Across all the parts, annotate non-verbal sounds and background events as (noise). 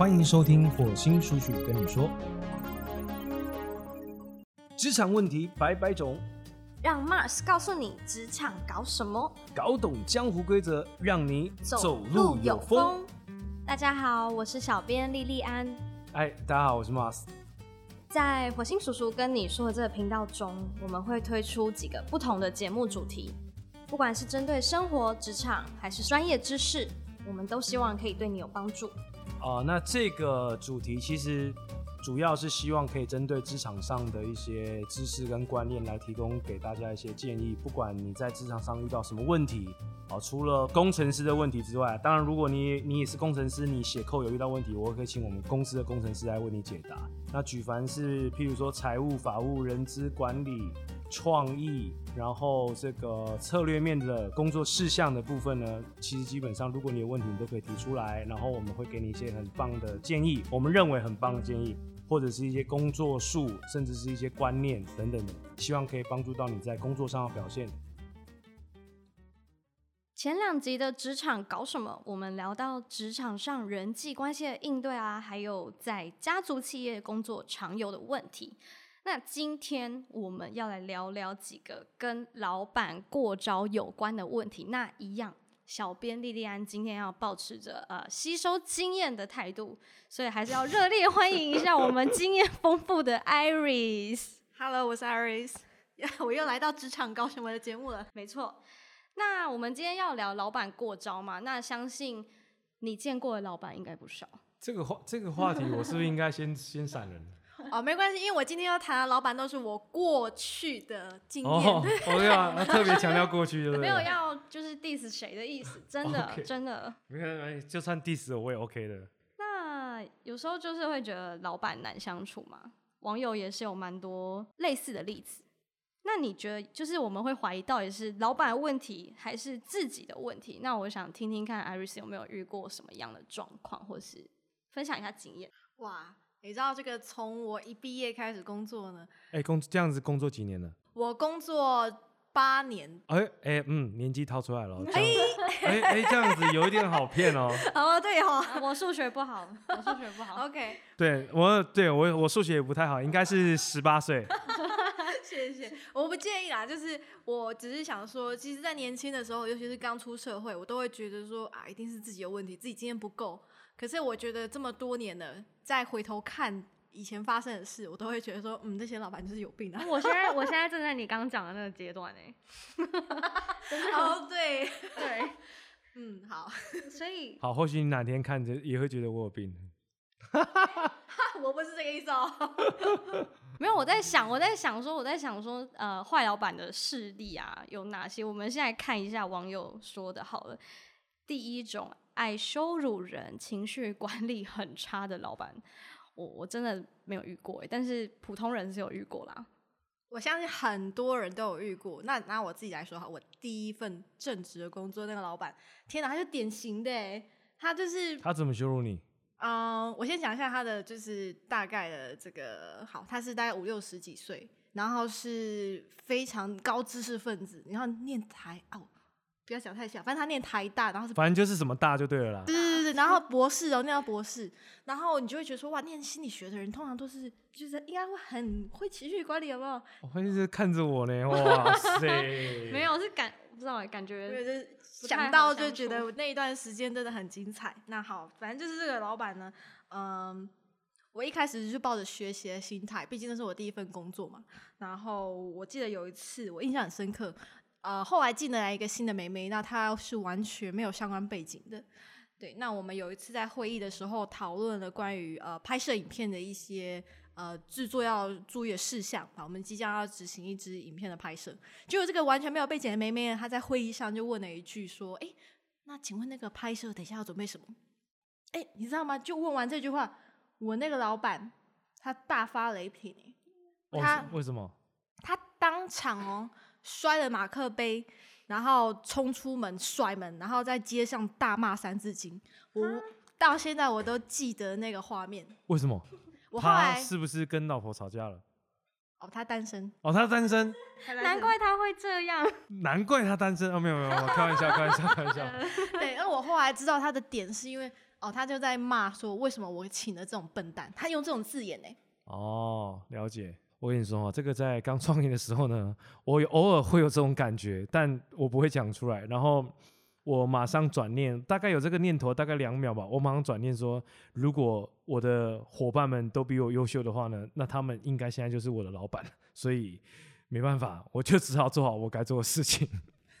欢迎收听火星叔叔跟你说，职场问题百百种，让 Mars 告诉你职场搞什么，搞懂江湖规则，让你走路有风。大家好，我是小编莉莉安。哎，大家好，我是 Mars。在火星叔叔跟你说的这个频道中，我们会推出几个不同的节目主题，不管是针对生活、职场，还是专业知识，我们都希望可以对你有帮助。哦，那这个主题其实主要是希望可以针对职场上的一些知识跟观念来提供给大家一些建议。不管你在职场上遇到什么问题，啊，除了工程师的问题之外，当然如果你你也是工程师，你写扣有遇到问题，我可以请我们公司的工程师来为你解答。那举凡是譬如说财务、法务、人资管理。创意，然后这个策略面的工作事项的部分呢，其实基本上，如果你有问题，你都可以提出来，然后我们会给你一些很棒的建议，我们认为很棒的建议，或者是一些工作术，甚至是一些观念等等的，希望可以帮助到你在工作上的表现。前两集的职场搞什么？我们聊到职场上人际关系的应对啊，还有在家族企业工作常有的问题。那今天我们要来聊聊几个跟老板过招有关的问题。那一样，小编莉莉安今天要保持着呃吸收经验的态度，所以还是要热烈欢迎一下我们经验丰富的 Iris。Hello，我是 Iris，(laughs) 我又来到职场高什么的节目了。没错，那我们今天要聊老板过招嘛？那相信你见过的老板应该不少。这个话这个话题，我是不是应该先先闪人？哦，没关系，因为我今天要谈的老板都是我过去的经验。哦，我要 (laughs) 特别强调过去，对不对？没有要就是 diss 谁的意思，(laughs) 真的真的。没有，就算 diss 我也 OK 的。那有时候就是会觉得老板难相处嘛，网友也是有蛮多类似的例子。那你觉得，就是我们会怀疑到底是老板的问题还是自己的问题？那我想听听看，Iris 有没有遇过什么样的状况，或是分享一下经验？哇！你知道这个从我一毕业开始工作呢？哎，工这样子工作几年了？我工作八年。哎哎嗯，年纪掏出来了。哎哎哎，这样子有一点好骗哦。(laughs) 哦对哦，我数学不好，我数学不好。(laughs) OK。(laughs) 对我对我我数学也不太好，应该是十八岁。谢谢，我不介意啦，就是我只是想说，其实，在年轻的时候，尤其是刚出社会，我都会觉得说啊，一定是自己有问题，自己经验不够。可是我觉得这么多年了，再回头看以前发生的事，我都会觉得说，嗯，这些老板就是有病啊！我现在我现在正在你刚刚讲的那个阶段 (laughs) 哎，哦，对 (laughs) 对，嗯，好，所以好，或许你哪天看着也会觉得我有病。(laughs) 我不是这个意思哦，没有，我在想，我在想说，我在想说，呃，坏老板的势力啊有哪些？我们现在看一下网友说的，好了，第一种。爱羞辱人、情绪管理很差的老板，(laughs) 我我真的没有遇过但是普通人是有遇过啦。我相信很多人都有遇过。那拿我自己来说哈，我第一份正职的工作，那个老板，天哪，他就典型的，他就是他怎么羞辱你？嗯，我先讲一下他的就是大概的这个，好，他是大概五六十几岁，然后是非常高知识分子，然后念台哦。不要想太小，反正他念台大，然后是反正就是什么大就对了啦。对对对然后博士哦，念到博士，然后你就会觉得说哇，念心理学的人通常都是就是应该会很会情绪管理，有没有？我一直看着我呢，哇 (laughs) 塞！没有，是感不知道感觉，就是想到就觉得那一段时间真的很精彩。那好，反正就是这个老板呢，嗯，我一开始就抱着学习的心态，毕竟那是我第一份工作嘛。然后我记得有一次我印象很深刻。呃，后来进来一个新的妹妹，那她是完全没有相关背景的。对，那我们有一次在会议的时候讨论了关于呃拍摄影片的一些呃制作要注意的事项啊，我们即将要执行一支影片的拍摄。结果这个完全没有背景的妹妹，她在会议上就问了一句说：“哎，那请问那个拍摄等一下要准备什么？”哎，你知道吗？就问完这句话，我那个老板他大发雷霆，他为什么？他当场哦。摔了马克杯，然后冲出门摔门，然后在街上大骂《三字经》。我到现在我都记得那个画面。为什么？他是不是跟老婆吵架了？哦，他单身。哦，他单身。难怪他会这样。(laughs) 难怪他单身。哦，没有没有，开玩笑，开玩笑，开玩笑。(laughs) (laughs) 对，而我后来知道他的点是因为哦，他就在骂说为什么我请了这种笨蛋，他用这种字眼呢。哦，了解。我跟你说啊，这个在刚创业的时候呢，我偶尔会有这种感觉，但我不会讲出来。然后我马上转念，大概有这个念头，大概两秒吧。我马上转念说，如果我的伙伴们都比我优秀的话呢，那他们应该现在就是我的老板。所以没办法，我就只好做好我该做的事情。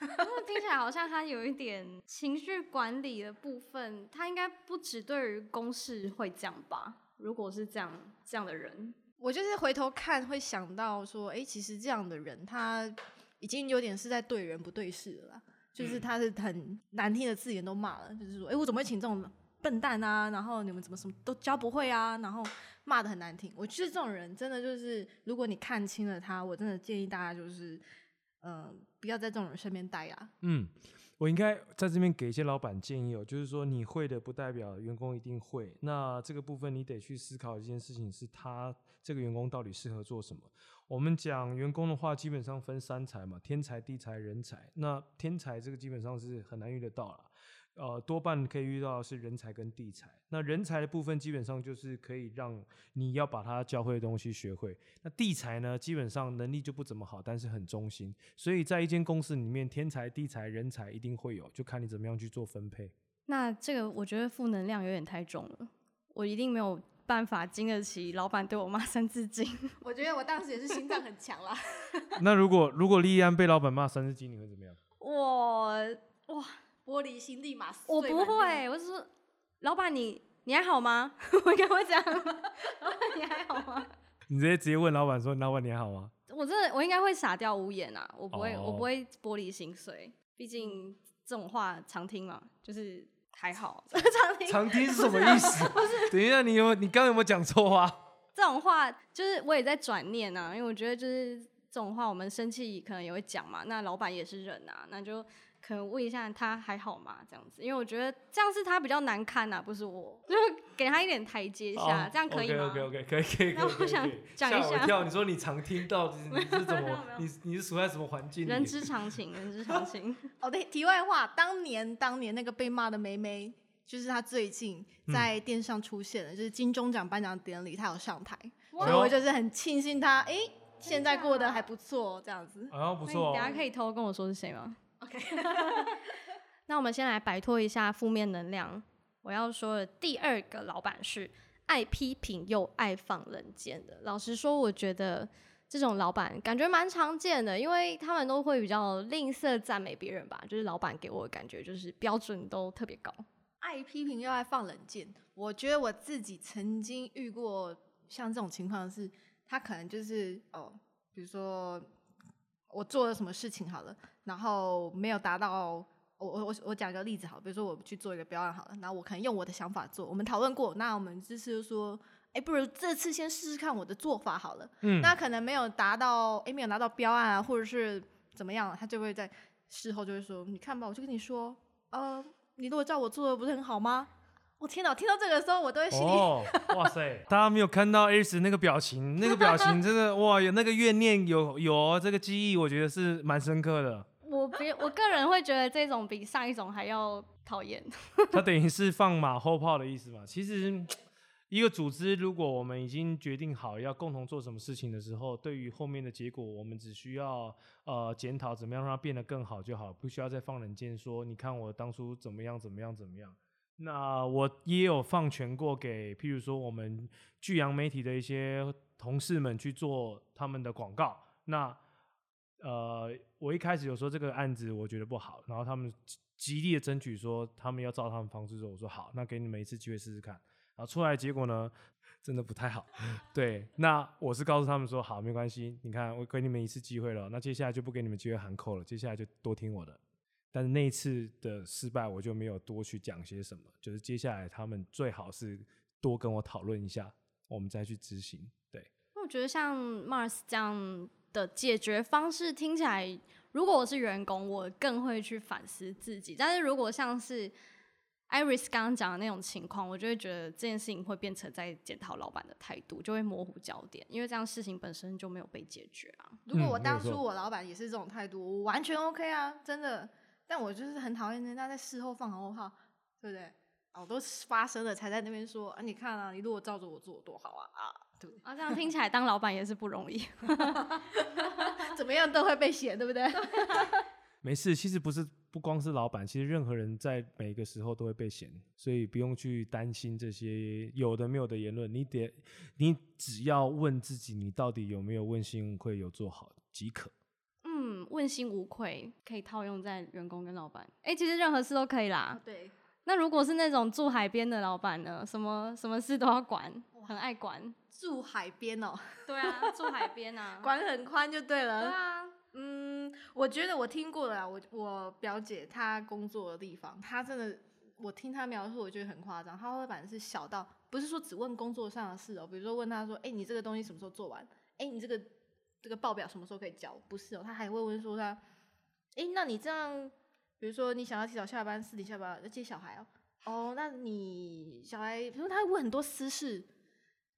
(laughs) 听起来好像他有一点情绪管理的部分，他应该不只对于公事会这样吧？如果是这样这样的人。我就是回头看会想到说，哎，其实这样的人他已经有点是在对人不对事了，就是他是很难听的字眼都骂了，就是说，哎，我怎么会请这种笨蛋啊？然后你们怎么什么都教不会啊？然后骂的很难听。我觉得这种人真的就是，如果你看清了他，我真的建议大家就是，嗯，不要在这种人身边待啊。嗯。我应该在这边给一些老板建议哦，就是说你会的不代表员工一定会，那这个部分你得去思考一件事情，是他这个员工到底适合做什么。我们讲员工的话，基本上分三才嘛，天才、地才、人才。那天才这个基本上是很难遇得到了。呃，多半可以遇到是人才跟地才。那人才的部分基本上就是可以让你要把他教会的东西学会。那地才呢，基本上能力就不怎么好，但是很忠心。所以在一间公司里面，天才、地才、人才一定会有，就看你怎么样去做分配。那这个我觉得负能量有点太重了，我一定没有办法经得起老板对我骂三字经。(laughs) 我觉得我当时也是心脏很强啦。(laughs) 那如果如果莉安被老板骂三字经，你会怎么样？我哇。玻璃心立马碎我不会，我是说，老板你你还好吗？(laughs) 我应该会这样。老板你还好吗？你直接直接问老板说，老板你还好吗？我真的我应该会傻掉无言啊，我不会我不会玻璃心碎，毕竟这种话常听嘛，就是还好。常听常听是什么意思？不是，等一下你有你刚刚有没有讲错话？这种话就是我也在转念啊，因为我觉得就是这种话我们生气可能也会讲嘛，那老板也是人啊，那就。可能问一下他还好吗？这样子，因为我觉得这样是他比较难堪呐，不是我，就给他一点台阶下，这样可以吗？OK OK OK，可以可以。那我想讲一下，跳，你说你常听到你是怎么？你你是处在什么环境？人之常情，人之常情。哦对，题外话，当年当年那个被骂的梅梅，就是她最近在电视上出现了，就是金钟奖颁奖典礼，她有上台，所以我就是很庆幸她，哎，现在过得还不错，这样子。啊，不错。等下可以偷偷跟我说是谁吗 (laughs) 那我们先来摆脱一下负面能量。我要说的第二个老板是爱批评又爱放冷箭的。老实说，我觉得这种老板感觉蛮常见的，因为他们都会比较吝啬赞美别人吧。就是老板给我的感觉就是标准都特别高，爱批评又爱放冷箭。我觉得我自己曾经遇过像这种情况，是他可能就是哦，比如说我做了什么事情好了。然后没有达到，我我我我讲个例子好，比如说我去做一个标案好了，那我可能用我的想法做，我们讨论过，那我们这次就说，哎，不如这次先试试看我的做法好了。嗯。那可能没有达到，哎，没有拿到标案啊，或者是怎么样，他就会在事后就会说，你看吧，我就跟你说，呃，你如果照我做的不是很好吗？我天哪，听到这个时候我都会心里，哇塞！(laughs) 大家没有看到 S 那个表情，那个表情真的哇，有那个怨念，有有这个记忆，我觉得是蛮深刻的。我别我个人会觉得这种比上一种还要讨厌。(laughs) 它等于是放马后炮的意思嘛？其实一个组织，如果我们已经决定好要共同做什么事情的时候，对于后面的结果，我们只需要呃检讨怎么样让它变得更好就好，不需要再放冷箭说你看我当初怎么样怎么样怎么样。那我也有放权过给，譬如说我们巨阳媒体的一些同事们去做他们的广告。那呃，我一开始有说这个案子我觉得不好，然后他们极力的争取说他们要照他们方式做，我说好，那给你们一次机会试试看。然后出来结果呢，真的不太好。(laughs) 对，那我是告诉他们说好，没关系，你看我给你们一次机会了，那接下来就不给你们机会喊扣了，接下来就多听我的。但是那一次的失败，我就没有多去讲些什么，就是接下来他们最好是多跟我讨论一下，我们再去执行。对，我觉得像 Mars 这样。的解决方式听起来，如果我是员工，我更会去反思自己。但是如果像是 Iris 刚刚讲的那种情况，我就会觉得这件事情会变成在检讨老板的态度，就会模糊焦点，因为这样事情本身就没有被解决啊。如果我当初我老板也是这种态度，我完全 OK 啊，真的。但我就是很讨厌人家在事后放后炮，对不对？哦都发生了，才在那边说啊，你看啊，你如果照着我做多好啊啊，啊，这样听起来当老板也是不容易。(laughs) 怎么样都会被嫌，对不对？(laughs) 没事，其实不是不光是老板，其实任何人在每个时候都会被嫌，所以不用去担心这些有的没有的言论。你得，你只要问自己，你到底有没有问心无愧，有做好即可。嗯，问心无愧可以套用在员工跟老板。哎、其实任何事都可以啦。对，那如果是那种住海边的老板呢？什么什么事都要管，很爱管。住海边哦，(laughs) 对啊，住海边啊。(laughs) 管很宽就对对了。啊，嗯，我觉得我听过了啦，我我表姐她工作的地方，她真的，我听她描述，我觉得很夸张。她会反正是小到，不是说只问工作上的事哦，比如说问她说，哎、你这个东西什么时候做完？哎、你这个这个报表什么时候可以交？不是哦，她还会问说她，哎、那你这样，比如说你想要提早下班，四点下班要接小孩哦，哦，那你小孩，比如他会问很多私事，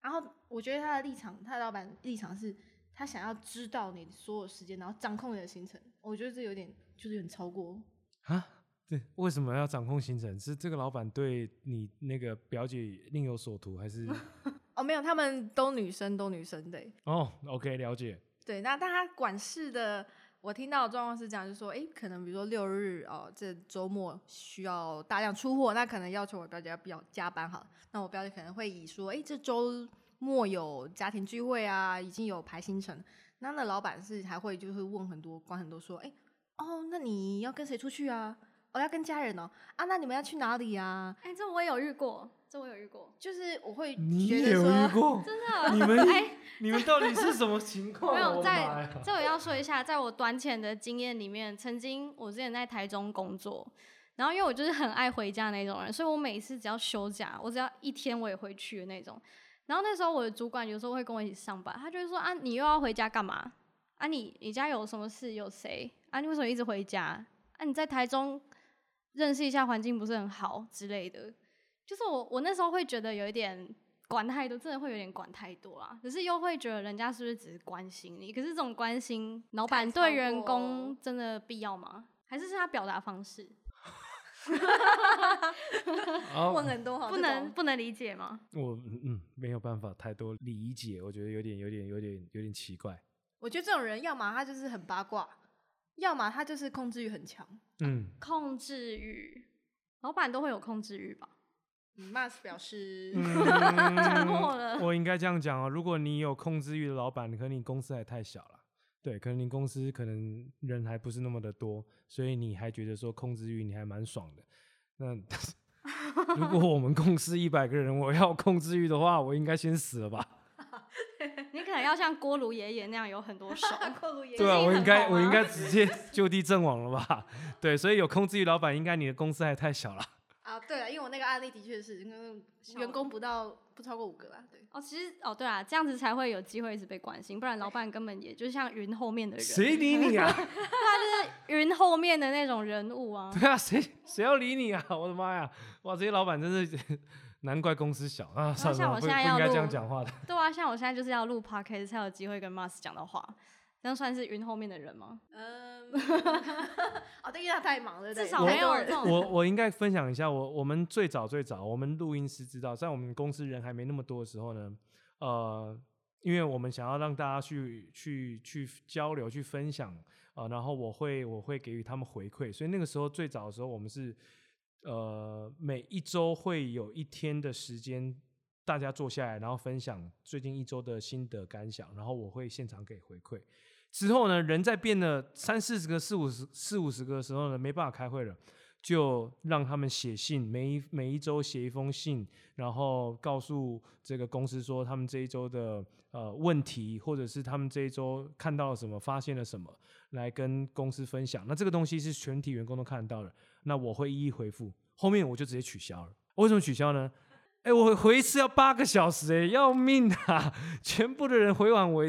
然后我觉得他的立场，他的老板立场是。他想要知道你所有时间，然后掌控你的行程，我觉得这有点就是有点超过。啊，对，为什么要掌控行程？是这个老板对你那个表姐另有所图，还是？(laughs) 哦，没有，他们都女生，都女生对哦，OK，了解。对。那但他管事的，我听到的状况是讲，就是说，哎，可能比如说六日哦，这周末需要大量出货，那可能要求我表姐要比较加班哈，那我表姐可能会以说，哎，这周末有家庭聚会啊，已经有排行程。那那老板是还会就是问很多，管很多说，哎，哦，那你要跟谁出去啊？哦，要跟家人哦。啊，那你们要去哪里啊？哎、这我也有遇过，这我有遇过，就是我会你也有觉得说，遇过？(laughs) 真的。(laughs) 你们哎、你们到底是什么情况啊？(laughs) 没有我的妈在呀这我要说一下，在我短浅的经验里面，曾经我之前在台中工作，然后因为我就是很爱回家那种人，所以我每一次只要休假，我只要一天我也回去的那种。然后那时候我的主管有时候会跟我一起上班，他就会说啊，你又要回家干嘛？啊你你家有什么事？有谁？啊你为什么一直回家？啊你在台中认识一下环境不是很好之类的。就是我我那时候会觉得有一点管太多，真的会有点管太多啦。可是又会觉得人家是不是只是关心你？可是这种关心，老板对员工真的必要吗？还是是他表达方式 (laughs) 哦问很多好，不能不能理解吗？我嗯嗯没有办法太多理解，我觉得有点有点有点有点奇怪。我觉得这种人，要么他就是很八卦，要么他就是控制欲很强。嗯，控制欲，老板都会有控制欲吧？嗯 Mas 表示，(laughs) 沉默了我应该这样讲哦。如果你有控制欲的老板，可能你公司还太小了。对，可能你公司可能人还不是那么的多，所以你还觉得说控制欲你还蛮爽的。那 (laughs) 如果我们公司一百个人，我要控制欲的话，我应该先死了吧？(laughs) 你可能要像锅炉爷爷那样有很多手。(laughs) 对啊，我应该我应该直接就地阵亡了吧？(laughs) 对，所以有控制欲老板，应该你的公司还太小了。啊，对了，因为我那个案例的确是，因为员工不到不超过五个啦，对。哦，其实哦，对啊，这样子才会有机会一直被关心，不然老板根本也就像云后面的人，谁理你啊？(laughs) 他就是云后面的那种人物啊。对啊，谁谁要理你啊？我的妈呀！哇，这些老板真是难怪公司小啊！算了，像我不现在要不应该这样录讲话的。(laughs) 对啊，像我现在就是要录 podcast 才有机会跟 Mars 讲到话，这样算是云后面的人吗？嗯，(laughs) 哦，对，因为他太忙了，对至少没有这种我 (laughs) 我应该分享一下，我我们最早最早，我们录音师知道，在我们公司人还没那么多的时候呢，呃，因为我们想要让大家去去去交流、去分享啊、呃然后我会我会给予他们回馈，所以那个时候最早的时候，我们是呃每一周会有一天的时间。大家坐下来，然后分享最近一周的心得感想，然后我会现场给回馈。之后呢，人在变了三四十个、四五十、四五十个的时候呢，没办法开会了，就让他们写信，每一每一周写一封信，然后告诉这个公司说他们这一周的呃问题，或者是他们这一周看到了什么，发现了什么，来跟公司分享。那这个东西是全体员工都看得到的，那我会一一回复。后面我就直接取消了。为什么取消呢？哎、我回一次要八个小时、哎，要命啊！(laughs) 全部的人回完我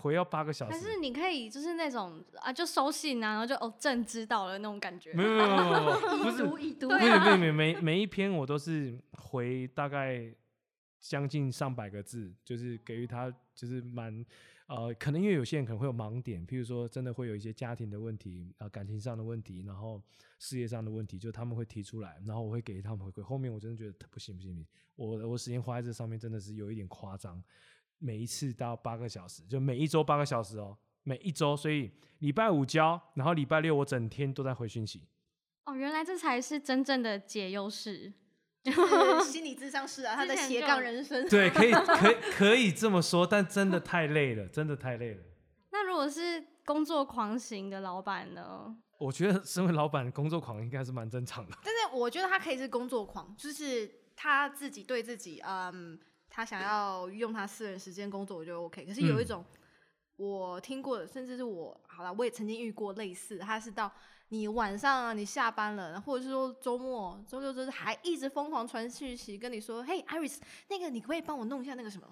回要八个小时。可是你可以就是那种啊，就收信啊，然后就哦朕知道了那种感觉。没有没有没有没有，(laughs) 不是已读已读不是不是每每每一篇我都是回大概将近上百个字，就是给予他就是蛮呃，可能因为有些人可能会有盲点，譬如说真的会有一些家庭的问题啊、感情上的问题，然后事业上的问题，就他们会提出来，然后我会给他们回馈。后面我真的觉得不行不行不行，我我时间花在这上面真的是有一点夸张，每一次到八个小时，就每一周八个小时哦，每一周，所以礼拜五交，然后礼拜六我整天都在回讯息。哦，原来这才是真正的解忧式。就是 (laughs) 心理智商是啊，他的斜杠人生。对，可以 (laughs) 可以可以这么说，但真的太累了，真的太累了。(laughs) 那如果是工作狂型的老板呢？我觉得身为老板，工作狂应该是蛮正常的。但是我觉得他可以是工作狂，就是他自己对自己，嗯，他想要用他私人时间工作，我觉得 OK。可是有一嗯种我听过的，甚至是我好了，我也曾经遇过类似，他是到你晚上啊，你下班了，或者是说周末、周六、周日还一直疯狂传讯息跟你说，嘿，Iris，那个你可不可以帮我弄一下那个什么？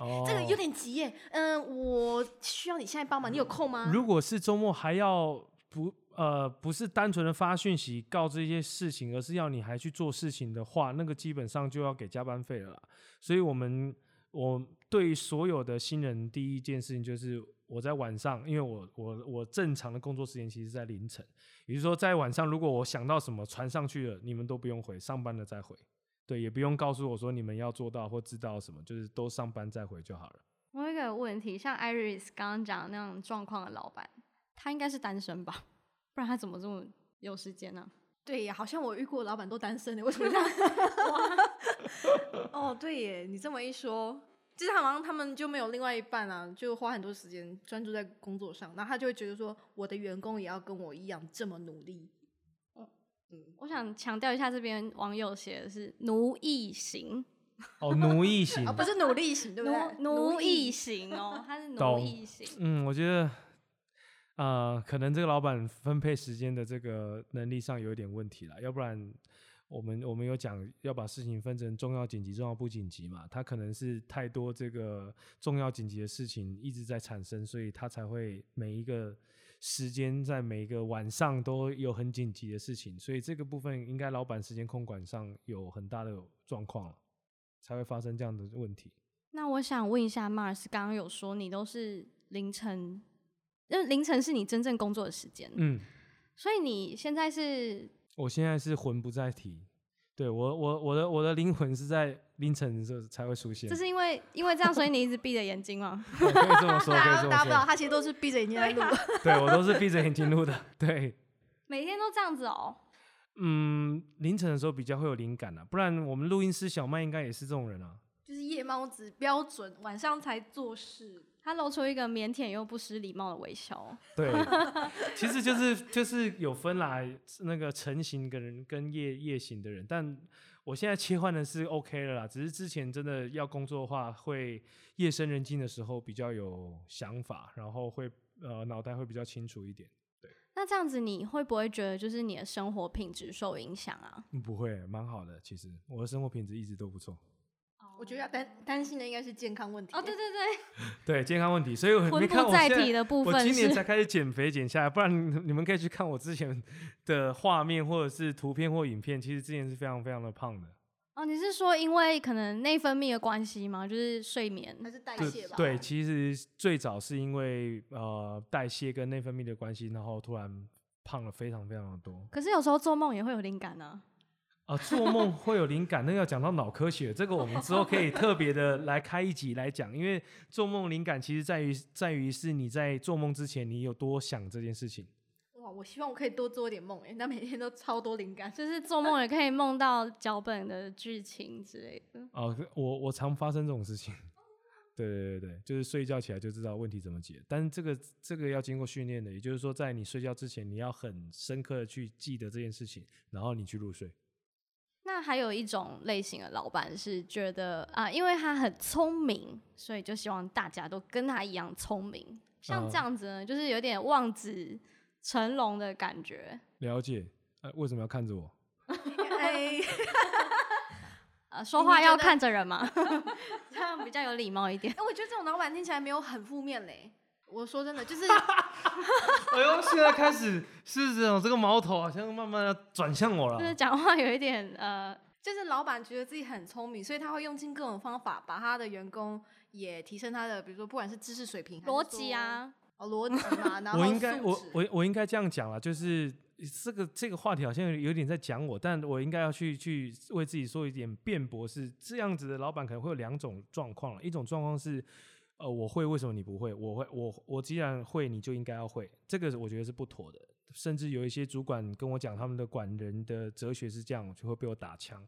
哦这个有点急耶，嗯、我需要你现在帮忙，你有空吗？如果是周末还要不呃不是单纯的发讯息告知一些事情，而是要你还去做事情的话，那个基本上就要给加班费了啦。所以我们我对所有的新人第一件事情就是我在晚上，因为我我我正常的工作时间其实在凌晨，也就是说在晚上如果我想到什么传上去了，你们都不用回，上班了再回。对，也不用告诉我说你们要做到或知道什么，就是都上班再回就好了。我有一个问题，像 Iris 刚刚讲的那种状况的老板，他应该是单身吧？不然他怎么这么有时间呢、对呀，好像我遇过的老板都单身的，为什么这样？(laughs) 哦，对耶，你这么一说，就是好像他们就没有另外一半啊，就花很多时间专注在工作上，然后他就会觉得说，我的员工也要跟我一样这么努力。我想强调一下，这边网友写的是奴役型，哦，奴役型啊，(laughs) 不是努力型，对不对？奴奴役型哦，(laughs) 他是奴役型。嗯，我觉得，呃，可能这个老板分配时间的这个能力上有一点问题了，要不然我们我们有讲要把事情分成重要紧急、重要不紧急嘛，他可能是太多这个重要紧急的事情一直在产生，所以他才会每一个时间在每一个晚上都有很紧急的事情，所以这个部分应该老板时间控管上有很大的状况了，才会发生这样的问题。那我想问一下，Mars，刚刚有说你都是凌晨，因为凌晨是你真正工作的时间，嗯。所以你现在是我现在是魂不在体，对我我我的我的灵魂是在凌晨的时候才会出现，这是因为因为这样，所以你一直闭着眼睛吗？对 (laughs) 可以这么说，可以这大家大家不知道，他其实都是闭着眼睛在录。(laughs) 对我都是闭着眼睛录的，对，每天都这样子哦。嗯，凌晨的时候比较会有灵感啊，不然我们录音师小麦应该也是这种人啊，就是夜猫子标准，晚上才做事。他露出一个腼腆又不失礼貌的微笑。(laughs) 对，其实就是就是有分啦，那个晨型的人跟夜夜行的人，但我现在切换的是 OK 了啦，只是之前真的要工作的话，会夜深人静的时候比较有想法，然后会呃脑袋会比较清楚一点。那这样子你会不会觉得就是你的生活品质受影响啊？嗯不会，蛮好的。其实我的生活品质一直都不错。我觉得要担担心的应该是健康问题。哦，对对对，(laughs) 对健康问题，所以我魂没看我现在体的部分我今年才开始减肥减下来，不然你你们可以去看我之前 (laughs) 的画面或者是图片或影片，其实之前是非常非常的胖的。哦，你是说因为可能内分泌的关系吗？就是睡眠还是代对谢吧？对，其实最早是因为呃代谢跟内分泌的关系，然后突然胖了非常非常的多。可是有时候做梦也会有灵感呢、啊，做梦会有灵感，那要讲到脑科学，这个我们之后可以特别的来开一集来讲，因为做梦灵感其实在于在于是你在做梦之前你有多想这件事情。哇，我希望我可以多做一点梦哎，那每天都超多灵感。(laughs) 就是做梦也可以梦到脚本的剧情之类的。哦、我我常发生这种事情。对对对对，就是睡觉起来就知道问题怎么解，但是这个这个要经过训练的，也就是说，在你睡觉之前，你要很深刻的去记得这件事情，然后你去入睡。那还有一种类型的老板是觉得啊，因为他很聪明，所以就希望大家都跟他一样聪明。像嗯这样子呢，就是有点望子成龙的感觉。了解，呃，为什么要看着我？(laughs) 哎，(laughs) 呃，说话要看着人嘛，(laughs) 这样比较有礼貌一点。哎，我觉得这种老板听起来没有很负面嘞。我说真的，就是 (laughs) 哎呦，现在开始是这种这个矛头好像慢慢要转向我了。就是讲话有一点呃，就就是老板觉得自己很聪明，所以他会用尽各种方法把他的员工也提升他的，比如说不管是知识水平、逻辑啊，哦逻辑嘛，(laughs) 然后我应该我我我应该这样讲了，就是这个这个话题好像有点在讲我，但我应该要去去为自己说一点辩驳，是这样子的老板可能会有两种状况了，一种状况是。呃，我会，为什么你不会？我会，我我既然会，你就应该要会，这个我觉得是不妥的。甚至有一些主管跟我讲，他们的管人的哲学是这样，就会被我打枪。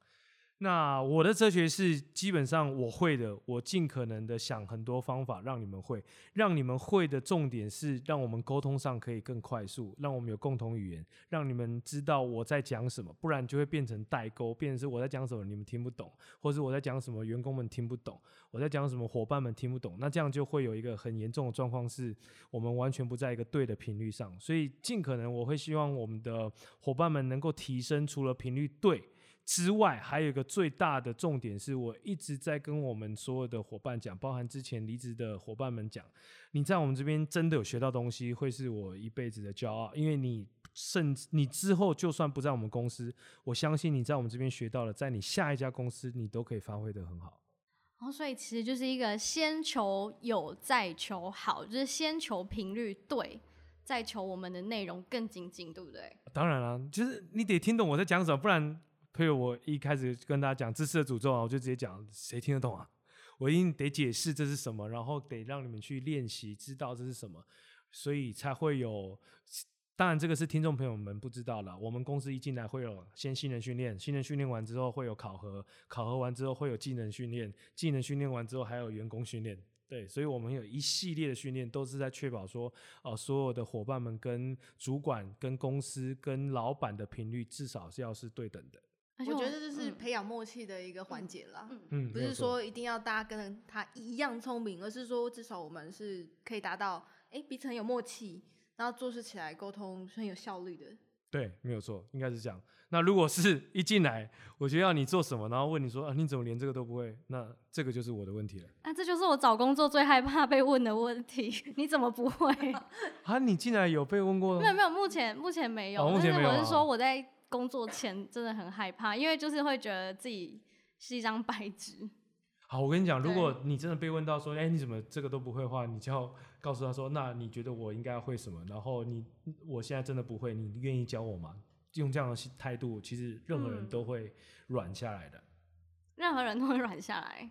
那我的哲学是，基本上我会的，我尽可能的想很多方法让你们会，让你们会的重点是让我们沟通上可以更快速，让我们有共同语言，让你们知道我在讲什么，不然就会变成代沟，变成是我在讲什么你们听不懂，或者我在讲什么员工们听不懂，我在讲什么伙伴们听不懂，那这样就会有一个很严重的状况，是我们完全不在一个对的频率上，所以尽可能我会希望我们的伙伴们能够提升，除了频率对。之外，还有一个最大的重点是，我一直在跟我们所有的伙伴讲，包含之前离职的伙伴们讲，你在我们这边真的有学到东西，会是我一辈子的骄傲。因为你甚至你之后就算不在我们公司，我相信你在我们这边学到了，在你下一家公司你都可以发挥的很好。然后，所以其实就是一个先求有，再求好，就是先求频率对，再求我们的内容更精进，对不对？当然了，就是你得听懂我在讲什么，不然。譬如我一开始跟大家讲知识的诅咒啊，我就直接讲，谁听得懂啊？我一定得解释这是什么，然后得让你们去练习，知道这是什么，所以才会有。当然，这个是听众朋友们不知道了。我们公司一进来会有先新人训练，新人训练完之后会有考核，考核完之后会有技能训练，技能训练完之后还有员工训练。对，所以我们有一系列的训练，都是在确保说，呃，所有的伙伴们跟主管、跟公司、跟老板的频率至少是要是对等的。我觉得这是培养默契的一个环节啦，嗯，不是说一定要大家跟他一样聪明，而是说至少我们是可以达到，哎，彼此很有默契，然后做事起来沟通是很有效率的。对，没有错，应该是这样。那如果是一进来，我觉得要你做什么，然后问你说啊，你怎么连这个都不会？那这个就是我的问题了。那这就是我找工作最害怕被问的问题，(laughs) 你怎么不会？(laughs) 啊，你进来有被问过？没有，没有，目前目前没有。目前没有。我是说我在。工作前真的很害怕，(laughs) 因为就是会觉得自己是一张白纸。好，我跟你讲，如果你真的被问到说，哎，你怎么这个都不会的话，你就要告诉他说，那你觉得我应该会什么？然后你，我现在真的不会，你愿意教我吗？用这样的态度，其实任何人都会软下来的。任何人都会软下来。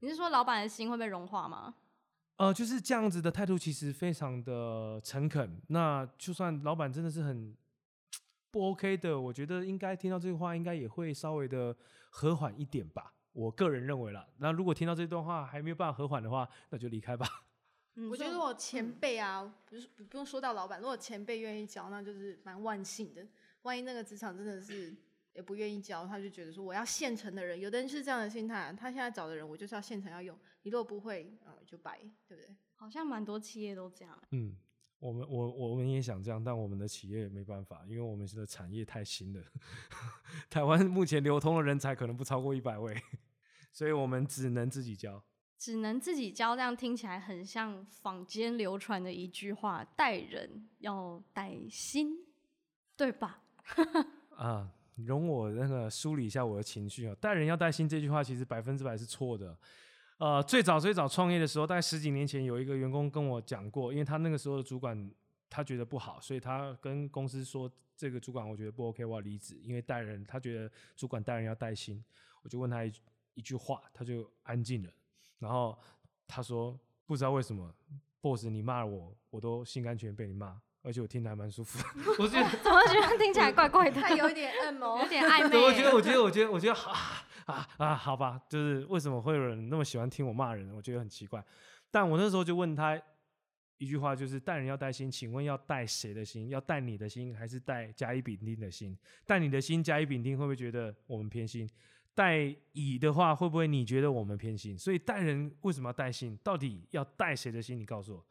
你是说老板的心会被融化吗？呃，就是这样子的态度，其实非常的诚恳。那就算老板真的是很。不 OK 的，我觉得应该听到这句话，应该也会稍微的和缓一点吧。我个人认为啦。那如果听到这段话还没有办法和缓的话，那就离开吧。我觉得我前辈啊，不是不用说到老板，如果前辈愿意教，那就是蛮万幸的。万一那个职场真的是也不愿意教，他就觉得说我要现成的人。有的人是这样的心态，他现在找的人我就是要现成要用，你如果不会，呃，就白，对不对？好像蛮多企业都这样。嗯。我们我我们也想这样，但我们的企业没办法，因为我们的产业太新了。(laughs) 台湾目前流通的人才可能不超过一百位，所以我们只能自己教。只能自己教，这样听起来很像坊间流传的一句话：待人要带心，对吧？(laughs) 啊，容我那个梳理一下我的情绪啊。待人要带心这句话其实百分之百是错的。呃，最早最早创业的时候，大概十几年前，有一个员工跟我讲过，因为他那个时候的主管他觉得不好，所以他跟公司说，这个主管我觉得不 OK，我要离职，因为带人，他觉得主管带人要带心。我就问他一一句话，他就安静了。然后他说，不知道为什么，boss 你骂我，我都心甘情愿被你骂。而且我听的还蛮舒服，(laughs) 我觉得 (laughs) 怎么觉得听起来怪怪的？他有点暗谋，有点暧昧。我觉得，我觉得，我觉得，我觉得啊啊啊，好吧，就是为什么会有人那么喜欢听我骂人？我觉得很奇怪。但我那时候就问他一句话，就是带人要带心，请问要带谁的心？要带你的心，还是带甲乙丙丁的心？带你的心，甲乙丙丁会不会觉得我们偏心？带乙的话，会不会你觉得我们偏心？所以带人为什么要带心？到底要带谁的心？你告诉我。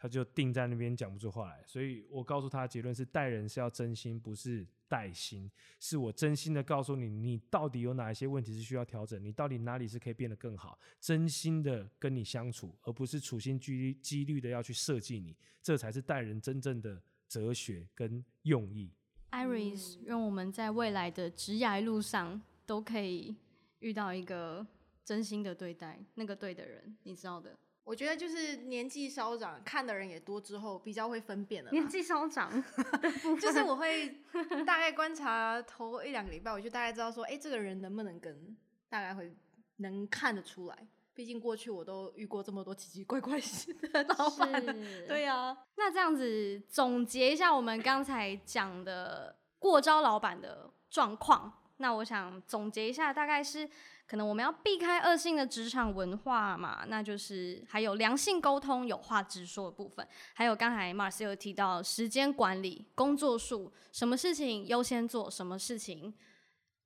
他就定在那边讲不出话来，所以我告诉他的结论是：待人是要真心，不是带心。是我真心的告诉你，你到底有哪一些问题是需要调整，你到底哪里是可以变得更好，真心的跟你相处，而不是处心积积虑的要去设计你，这才是待人真正的哲学跟用意。Iris，愿我们在未来的职涯路上。都可以遇到一个真心的对待那个对的人，你知道的。我觉得就是年纪稍长，看的人也多之后，比较会分辨了。年纪稍长，(laughs) 就是我会大概观察头一两个礼拜，我就大概知道说，哎，这个人能不能跟，大概会能看得出来。毕竟过去我都遇过这么多奇奇怪怪的老板，对呀。那这样子总结一下我们刚才讲的过招老板的状况，那我想总结一下，大概是可能我们要避开恶性的职场文化嘛，那就是还有良性沟通、有话直说的部分，还有刚才 Mars 有提到时间管理、工作数，什么事情优先做，什么事情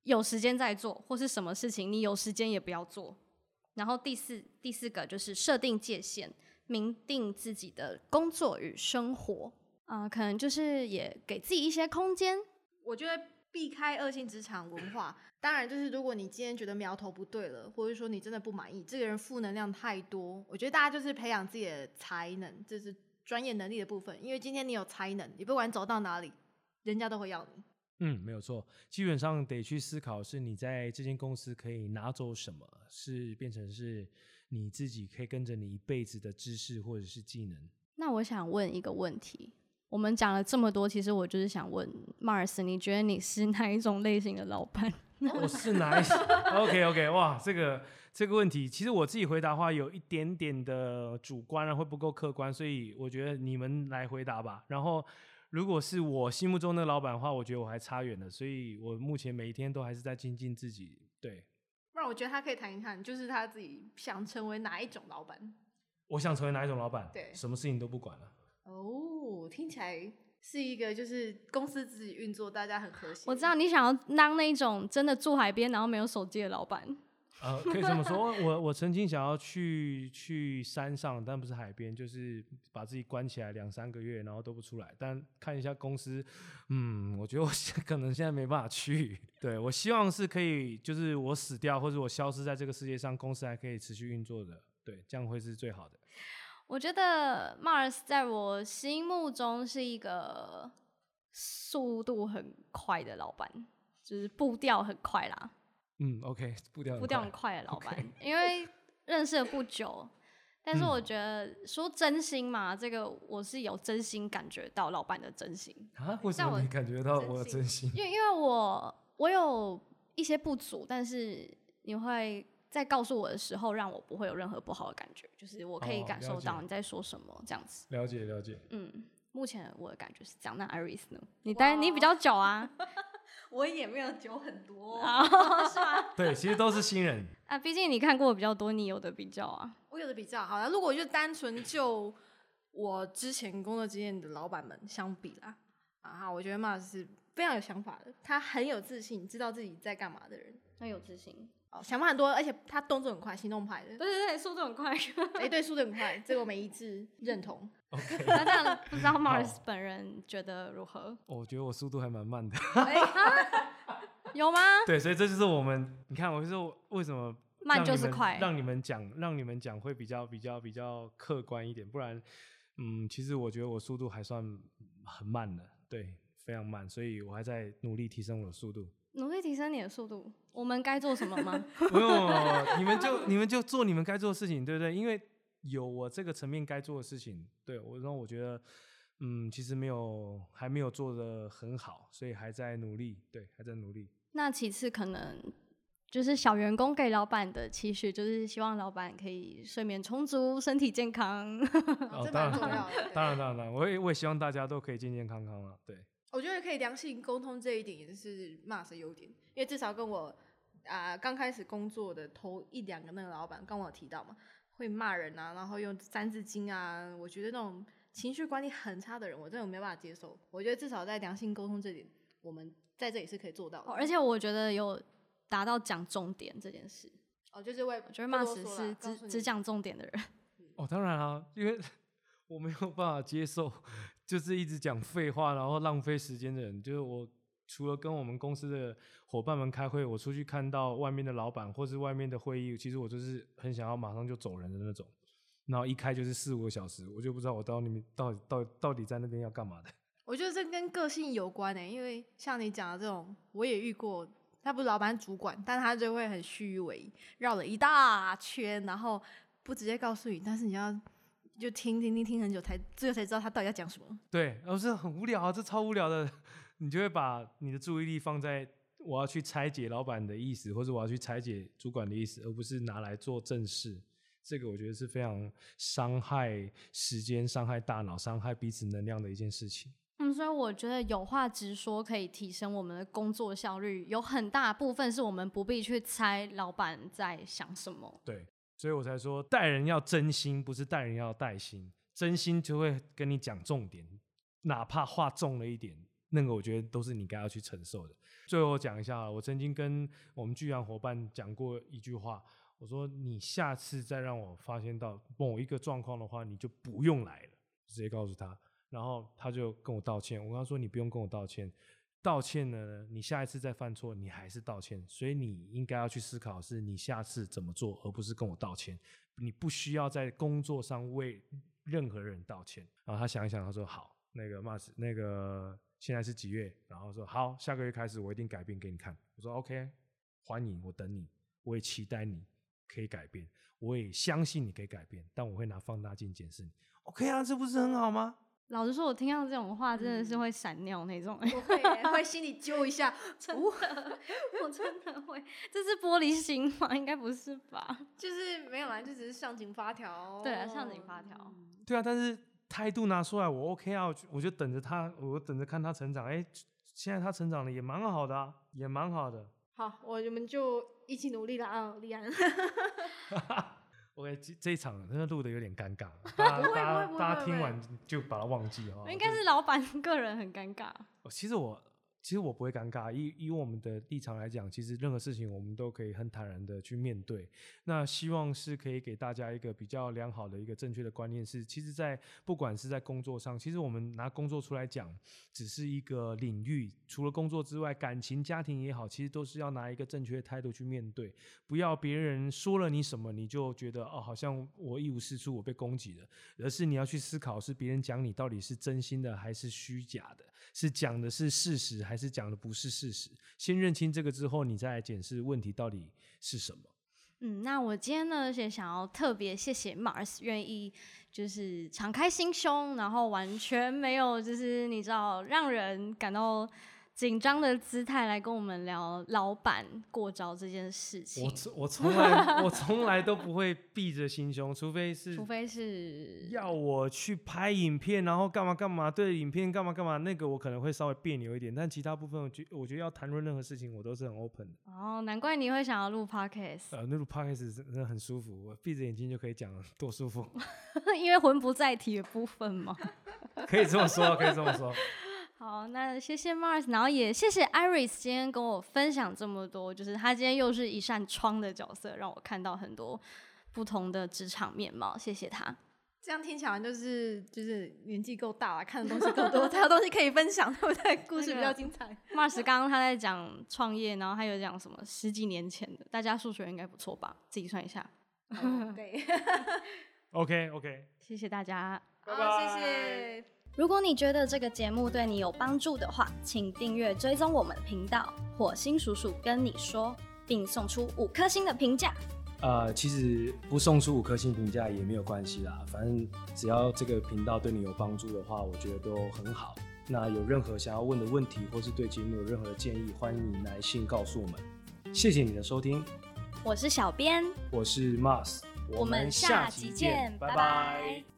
有时间再做，或是什么事情你有时间也不要做。然后第四第四个就是设定界限，明定自己的工作与生活，啊，可能就是也给自己一些空间。我觉得避开恶性职场文化，当然就是如果你今天觉得苗头不对了，或者说你真的不满意，这个人负能量太多，我觉得大家就是培养自己的才能，这是专业能力的部分。因为今天你有才能，你不管走到哪里，人家都会要你。嗯，没有错，基本上得去思考，是你在这间公司可以拿走什么，是变成是你自己可以跟着你一辈子的知识或者是技能。那我想问一个问题，我们讲了这么多，其实我就是想问 Mars，你觉得你是哪一种类型的老板？(laughs) 我是哪一种？OK OK，(laughs) 哇，这个这个问题，其实我自己回答的话有一点点的主观啊，会不够客观，所以我觉得你们来回答吧。然后。如果是我心目中的老板的话，我觉得我还差远了，所以我目前每一天都还是在精进自己。对，不然我觉得他可以谈一谈，就是他自己想成为哪一种老板。我想成为哪一种老板？对，什么事情都不管了。哦，听起来是一个就是公司自己运作，大家很和谐。我知道你想要当那一种真的住海边，然后没有手机的老板。(laughs) 呃，可以这么说，我我曾经想要去去山上，但不是海边，就是把自己关起来两三个月，然后都不出来。但看一下公司，嗯，我觉得我 (laughs) 可能现在没办法去。对我希望是可以，就是我死掉或者我消失在这个世界上，公司还可以持续运作的。对，这样会是最好的。我觉得 Mars 在我心目中是一个速度很快的老板，就是步调很快啦。嗯，OK，步调步调很快的老板，因为认识了不久，但是我觉得说真心嘛，这个我是有真心感觉到老板的真心啊。为什么你感觉到我的真心？因为因为我我有一些不足，但是你会在告诉我的时候，让我不会有任何不好的感觉，就是我可以感受到你在说什么这样子。了解了解。嗯，目前我的感觉是这样。那 Iris 呢？你待你比较久啊。(laughs) 我也没有久很多，(laughs) 是吗？(laughs) 对，其实都是新人啊。毕竟你看过比较多，你有的比较啊。我有的比较好了。如果就单纯就我之前工作经验的老板们相比啦，啊，我觉得 Mars 是非常有想法的，他很有自信，知道自己在干嘛的人，很有自信，哦，想法很多，而且他动作很快，行动派的。对对对，速度很快。哎，对，速度很快，这个我们一致认同。(laughs) 那这样不知道 Mars 本人觉得如何？我觉得我速度还蛮慢的。有吗？对，所以这就是我们，你看，我就说为什么慢就是快，让你们讲，让你们讲会比较比较比较客观一点，不然，嗯，其实我觉得我速度还算很慢的，对，非常慢，所以我还在努力提升我的速度。努力提升你的速度，我们该做什么吗？(laughs) 不用，你们就 (laughs) 你们就做你们该做的事情，对不对？因为有我这个层面该做的事情，对我，然后我觉得。嗯，其实没有，还没有做的很好，所以还在努力，对，还在努力。那其次可能就是小员工给老板的期许，就是希望老板可以睡眠充足，身体健康。哦，(laughs) 当然，当然，当然，当然，我也我也希望大家都可以健健康康了。对，我觉得可以良性沟通这一点也是 Mars 的优点，因为至少跟我啊刚开始工作的头一两个那个老板，刚我有提到嘛，会骂人啊，然后用三字经啊，我觉得那种。情绪管理很差的人，我真的没办法接受。我觉得至少在良性沟通这点，我们在这里是可以做到的。而且我觉得有达到讲重点这件事。哦，就是为我觉得 Mars 是只只讲重点的人。哦，当然啊，因为 (laughs) 我没有办法接受，就是一直讲废话，然后浪费时间的人。就是我除了跟我们公司的伙伴们开会，我出去看到外面的老板或是外面的会议，其实我就是很想要马上就走人的那种。然后一开就是四五个小时，我就不知道我到那边到底到到底在那边要干嘛的。(laughs) 我觉得这跟个性有关诶，因为像你讲的这种，我也遇过他不是老板主管，但他就会很虚伪，绕了一大圈，然后不直接告诉你，但是你要就听听听听很久，才最后才知道他到底要讲什么。对，而是很无聊啊，这超无聊的，(laughs) 你就会把你的注意力放在我要去拆解老板的意思，或者我要去拆解主管的意思，而不是拿来做正事。这个我觉得是非常伤害时间、伤害大脑、伤害彼此能量的一件事情。嗯，所以我觉得有话直说可以提升我们的工作效率，有很大部分是我们不必去猜老板在想什么。对，所以我才说待人要真心，不是待人要带心。真心就会跟你讲重点，哪怕话重了一点，那个我觉得都是你该要去承受的。最后讲一下，我曾经跟我们巨阳伙伴讲过一句话。我说你下次再让我发现到某一个状况的话，你就不用来了，直接告诉他。然后他就跟我道歉。我跟他说你不用跟我道歉，道歉呢，你下一次再犯错，你还是道歉。所以你应该要去思考是你下次怎么做，而不是跟我道歉。你不需要在工作上为任何人道歉。然后他想一想，他说好，那个 m a s 那个现在是几月？然后说好，下个月开始我一定改变给你看。我说 OK，欢迎，我等你，我也期待你。可以改变，我也相信你可以改变，但我会拿放大镜检视你。OK 啊，这不是很好吗？老实说，我听到这种话真的是会闪尿那种，(laughs) 会会心里揪一下，(laughs) 真的，我真的会。这是玻璃心吗？应该不是吧？(laughs) 就是没有啦，就只是上紧发条。对啊，上紧发条。对啊，但是态度拿出来，我 OK 啊，我就等着他，我等着看他成长。哎，现在他成长的也蛮好的，也蛮好的。好，我们就一起努力了啊，李安。OK，这这一场真的录的有点尴尬，(laughs) 大家大家听完就把它忘记哦。应该是老板个人很尴尬。其实我。其实我不会尴尬，以以我们的立场来讲，其实任何事情我们都可以很坦然的去面对。那希望是可以给大家一个比较良好的一个正确的观念，是其实，在不管是在工作上，其实我们拿工作出来讲，只是一个领域。除了工作之外，感情、家庭也好，其实都是要拿一个正确的态度去面对。不要别人说了你什么，你就觉得哦，好像我一无是处，我被攻击了。而是你要去思考，是别人讲你到底是真心的还是虚假的，是讲的是事实还。还是讲的不是事实，先认清这个之后，你再来检视问题到底是什么。嗯，那我今天呢也想要特别谢谢 Mars 愿意就是敞开心胸，然后完全没有就是你知道让人感到。紧张的姿态来跟我们聊老板过招这件事情。我我从来我从来都不会闭着心胸，除非是除非是要我去拍影片，然后干嘛干嘛，对影片干嘛干嘛，那个我可能会稍微别扭一点。但其他部分，我觉我觉得要谈论任何事情，我都是很 open 的。哦，难怪你会想要录 podcast。呃，那录 podcast 真的很舒服，我闭着眼睛就可以讲，多舒服。(laughs) 因为魂不在体的部分嘛。(laughs) 可以这么说，可以这么说。好，那谢谢 Mars，然后也谢谢 Iris 今天跟我分享这么多，就是他今天又是一扇窗的角色，让我看到很多不同的职场面貌。谢谢他。这样听起来就是就是年纪够大了，看的东西够多，才有东西可以分享，对不对？故事比较精彩。(laughs) Mars 刚刚他在讲创业，然后还有讲什么十几年前的，大家数学应该不错吧？自己算一下。对。(laughs) OK OK，谢谢大家，拜拜，谢谢。如果你觉得这个节目对你有帮助的话，请订阅追踪我们的频道“火星叔叔跟你说”，并送出五颗星的评价。呃，其实不送出五颗星评价也没有关系啦，反正只要这个频道对你有帮助的话，我觉得都很好。那有任何想要问的问题，或是对节目有任何的建议，欢迎你来信告诉我们。谢谢你的收听，我是小编，我是 Mars，我们下集见，拜拜。